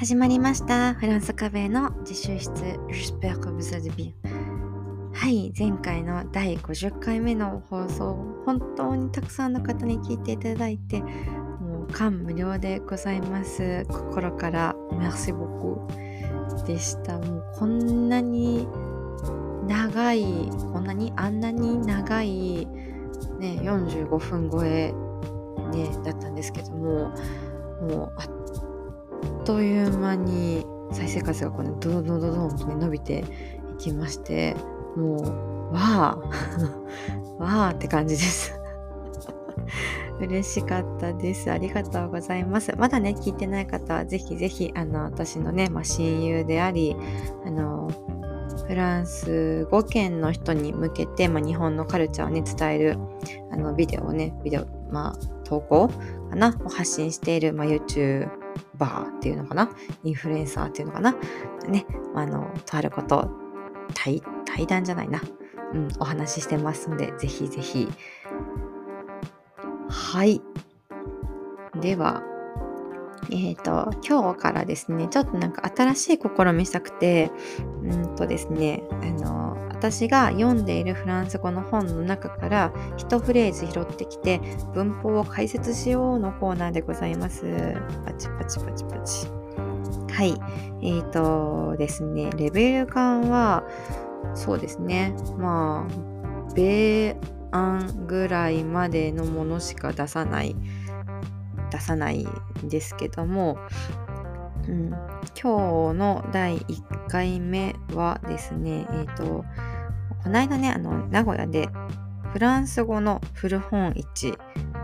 始まりました。フランスカベの自習室 J'espère que vous allez bien はい、前回の第50回目の放送、本当にたくさんの方に聞いていただいて、もう感無量でございます。心から Merci beaucoup でした。もうこんなに長い、こんなにあんなに長い、ね、45分超え、ね、だったんですけども、もうあっという間に再生回数がこう、ね、ドドドドドンとね伸びていきましてもうわあ わあって感じです。嬉しかったです。ありがとうございます。まだね聞いてない方はぜひぜひあの私のね、まあ、親友でありあのフランス語圏の人に向けて、まあ、日本のカルチャーをね伝えるあのビデオをねビデオまあ投稿かなを発信している、まあ、YouTube バーっていうのかな？インフルエンサーっていうのかな？ね、あの、とあること、対、対談じゃないな。うん、お話ししてますので、ぜひぜひ。はい。では、えっ、と、今日からですね、ちょっとなんか新しい試みしたくて、うんとですね、あの、私が読んでいるフランス語の本の中から一フレーズ拾ってきて文法を解説しようのコーナーでございます。パチパチパチパチ。はい。えっ、ー、とですね、レベル感はそうですね、まあ、米案ぐらいまでのものしか出さない、出さないんですけども、うん、今日の第1回目はですね、えっ、ー、と、この間ね、あの、名古屋でフランス語の古本市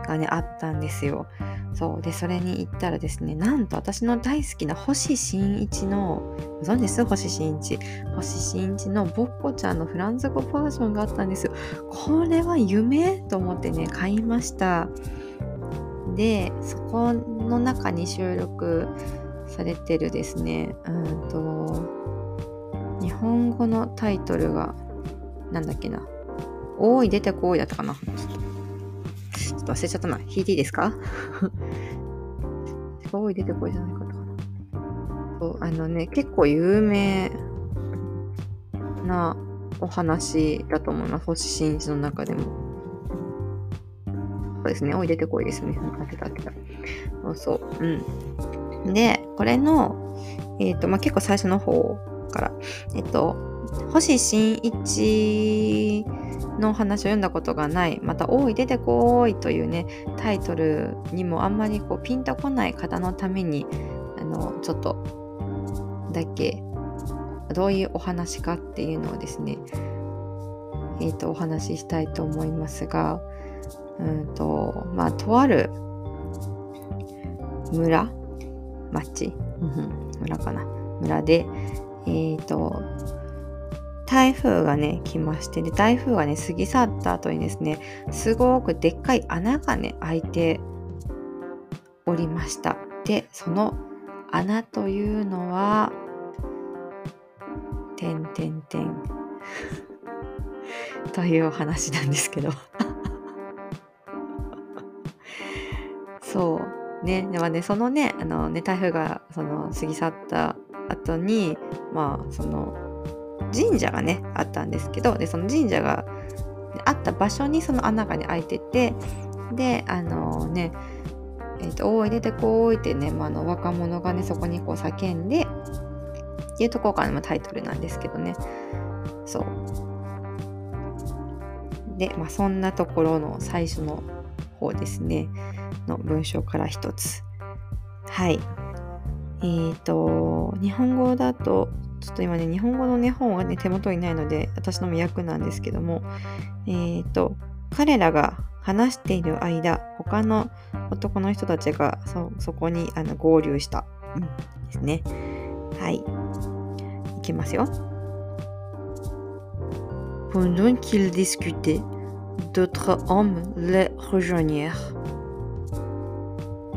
がね、あったんですよ。そう。で、それに行ったらですね、なんと私の大好きな星新一の、ご存知です？星新一。星新一のぼっこちゃんのフランス語バージョンがあったんですよ。これは夢？と思ってね、買いました。で、そこの中に収録されてるですね、うんと、日本語のタイトルが、なんだっけな。おい、出てこいだったかな。ちょっと忘れちゃったな。弾いていいですか？おい、出てこいじゃないかったか。そうあのね、結構有名なお話だと思います。星新一の中でも。そうですね。おい、出てこいですね。当てた当てた。そうそう。うん。で、これの、えっ、ー、と、まあ、結構最初の方から、えっ、と、星新一の話を読んだことがない、また、おい、出てこいというね、タイトルにもあんまりこうピンとこない方のために、あの、ちょっと、だけ、どういうお話かっていうのをですね、えっ、ー、と、お話ししたいと思いますが、うんと、まあ、とある村町、うん村かな村で、えっ、ー、と、台風がね、来まして、で、台風がね、過ぎ去った後にですね、すごくでっかい穴がね、開いておりました。で、その穴というのは、てんてんてん。というお話なんですけど。そう。ね、でもね、そのね、あのね、台風がその過ぎ去った後に、まあ、その、神社がねあったんですけどでその神社があった場所にその穴がね開いててであのねえっ、ー、と「おい出てこい」ってね、まあ、の若者がねそこにこう叫んでっていうところからのタイトルなんですけどね。そう。で、まあ、そんなところの最初の方ですね。の文章から一つはいえっ、ー、と日本語だとちょっと今ね、日本語のね、本がね、手元にないので、私の役なんですけども、えっ、ー、と、彼らが話している間、他の男の人たちがそそこにあの合流したうん、ですね。はい。いきますよ。Pendant qu'ils discutaient, d'autres hommes les rejoignirent.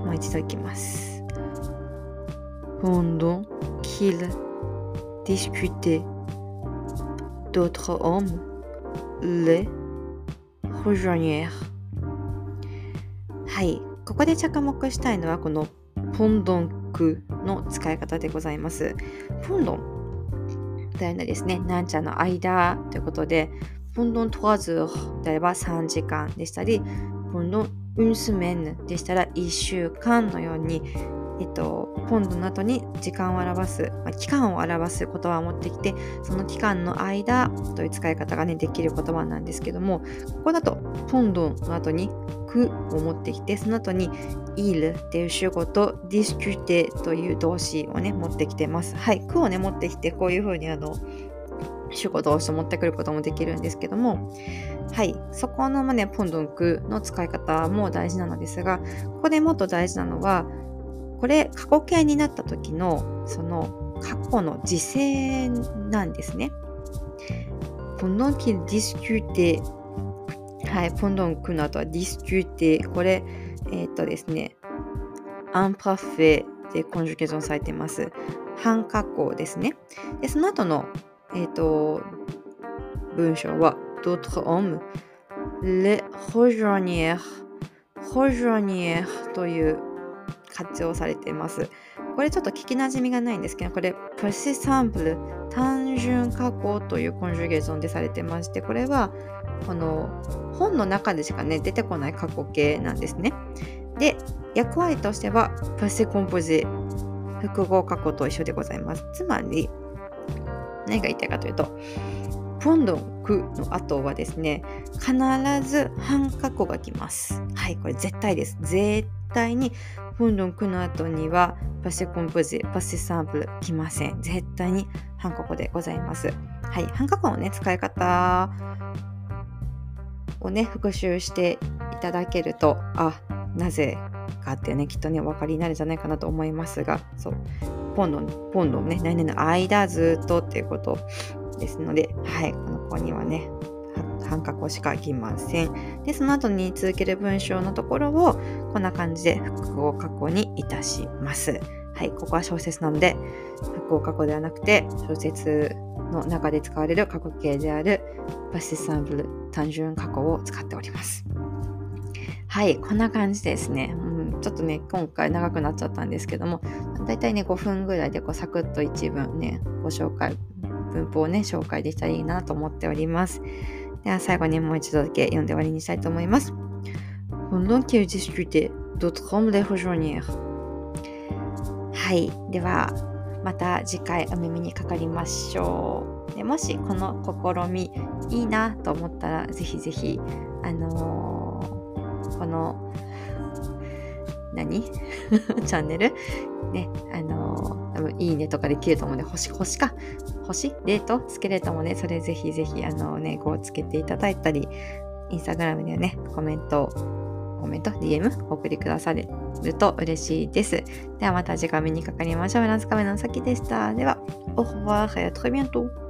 もう一度いきます。Pendant qu'ils discutaient, d'autres hommes les rejoignirent. はい。ここで着目したいのはこのポンドンクの使い方でございます。ポンドンというのはですね、なんちゃんの間ということで、ポンドントワズであれば3時間でしたり、ポンドンでしたら1週間のように、えっと、ポンドの後に時間を表す、まあ、期間を表す言葉を持ってきて、その期間の間という使い方がね、できる言葉なんですけども、ここだと、ポンドの後にくを持ってきて、その後に il っていう主語と discuter という動詞をね、持ってきてます。はい、くをね、持ってきて、こういう風にあの、主語動詞を持ってくることもできるんですけども、はい、そこのね、ポンドンクの使い方も大事なのですが、ここでもっと大事なのは、これ過去形になった時のその過去の時勢なんですね。Pendant qu'ils discutaient はい、 pendant que の後は discutaient これ、えー、っとですね、 imparfait で conjugaison されています。半過去ですね。で、その後の、えー、と、文章は、d'autres hommes les rejoindre rejoindre という活用されています。これちょっと聞きなじみがないんですけど、これ、 passé simple、単純過去というコンジュゲーションでされてまして、これは、この本の中でしかね、出てこない過去形なんですね。で、役割としては、プシコンポジ、複合過去と一緒でございます。つまり、何が言いたいかというと、ポンドンクの後はですね、必ず半過去が来ます。はい、これ絶対です。絶対にポンドンクの後にはパセコンポジ、パセサンプル来ません。絶対に半過去でございます。はい、半過去のね、使い方をね、復習していただけると、あ、なぜかってね、きっとね、お分かりになるんじゃないかなと思いますが、そう、ポンドン、ポンドンね、何々の間ずっとっていうことですので、はい、この子にはね、半過去しか来ません。で、その後に続ける文章のところを、こんな感じで複合過去にいたします。はい、ここは小説なので、複合過去ではなくて、小説の中で使われる過去形であるパシサンブル単純過去を使っております。はい、こんな感じですね。ちょっとね、今回長くなっちゃったんですけども、だいたいね、5分ぐらいでこうサクッと一文ね、ご紹介、文法をね、紹介できたらいいなと思っております。では最後にもう一度だけ読んで終わりにしたいと思います。Pendant qu'ils discutaient, d'autres hommes les rejoignirent. はい。では、また次回お耳にかかりましょう。でもしこの試みいいなと思ったら、ぜひぜひ、あのー、この、何？チャンネル？ね、あのー、いいねとかできると思うので、星、星か？星？レート？つけれたもね、それぜひぜひ、あのー、ね、こうつけていただいたり、インスタグラムではね、コメント、コメント、DM お送りくださると嬉しいです。ではまた次回目にかかりましょう。ランスカメのさきでした。では、au revoir et à très bientôt.